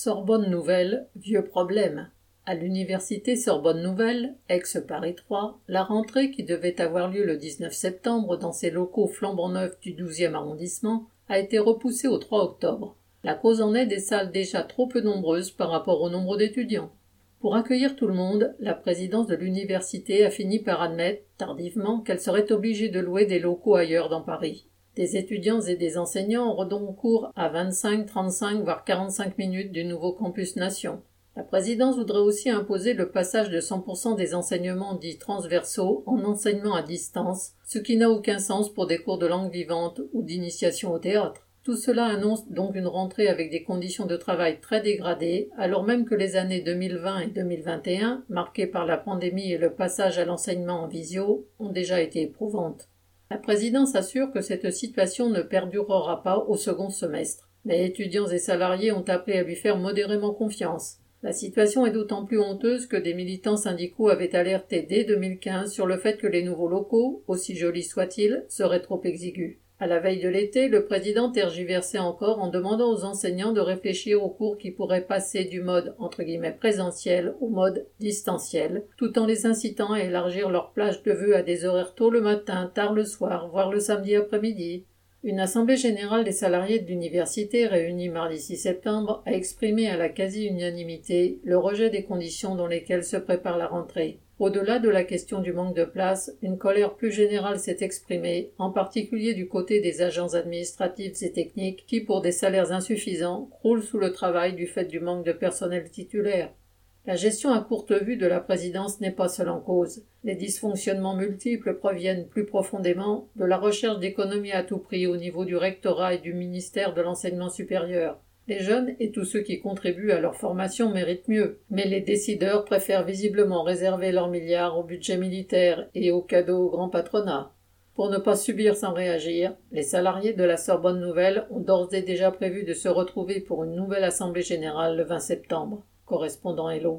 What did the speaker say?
Sorbonne Nouvelle, vieux problème. À l'université Sorbonne Nouvelle, ex-Paris 3, la rentrée qui devait avoir lieu le 19 septembre dans ses locaux flambant neufs du 12e arrondissement a été repoussée au 3 octobre. La cause en est des salles déjà trop peu nombreuses par rapport au nombre d'étudiants. Pour accueillir tout le monde, la présidence de l'université a fini par admettre, tardivement, qu'elle serait obligée de louer des locaux ailleurs dans Paris. Des étudiants et des enseignants auront donc cours à 25, 35, voire 45 minutes du nouveau campus Nation. La présidence voudrait aussi imposer le passage de 100% des enseignements dits transversaux en enseignement à distance, ce qui n'a aucun sens pour des cours de langue vivante ou d'initiation au théâtre. Tout cela annonce donc une rentrée avec des conditions de travail très dégradées, alors même que les années 2020 et 2021, marquées par la pandémie et le passage à l'enseignement en visio, ont déjà été éprouvantes. La présidence assure que cette situation ne perdurera pas au second semestre. Mais étudiants et salariés ont appelé à lui faire modérément confiance. La situation est d'autant plus honteuse que des militants syndicaux avaient alerté dès 2015 sur le fait que les nouveaux locaux, aussi jolis soient-ils, seraient trop exigus. À la veille de l'été, le président tergiversait encore en demandant aux enseignants de réfléchir aux cours qui pourraient passer du mode entre guillemets présentiel au mode distanciel, tout en les incitant à élargir leur plage de vœux à des horaires tôt le matin, tard le soir, voire le samedi après-midi. Une assemblée générale des salariés de l'université réunie mardi 6 septembre a exprimé à la quasi-unanimité le rejet des conditions dans lesquelles se prépare la rentrée. Au-delà de la question du manque de place, une colère plus générale s'est exprimée, en particulier du côté des agents administratifs et techniques qui, pour des salaires insuffisants, croulent sous le travail du fait du manque de personnel titulaire. La gestion à courte vue de la présidence n'est pas seule en cause. Les dysfonctionnements multiples proviennent plus profondément de la recherche d'économies à tout prix au niveau du rectorat et du ministère de l'enseignement supérieur. Les jeunes et tous ceux qui contribuent à leur formation méritent mieux, mais les décideurs préfèrent visiblement réserver leurs milliards au budget militaire et aux cadeaux au grand patronat. Pour ne pas subir sans réagir, les salariés de la Sorbonne Nouvelle ont d'ores et déjà prévu de se retrouver pour une nouvelle assemblée générale le 20 septembre. Correspondant Hello.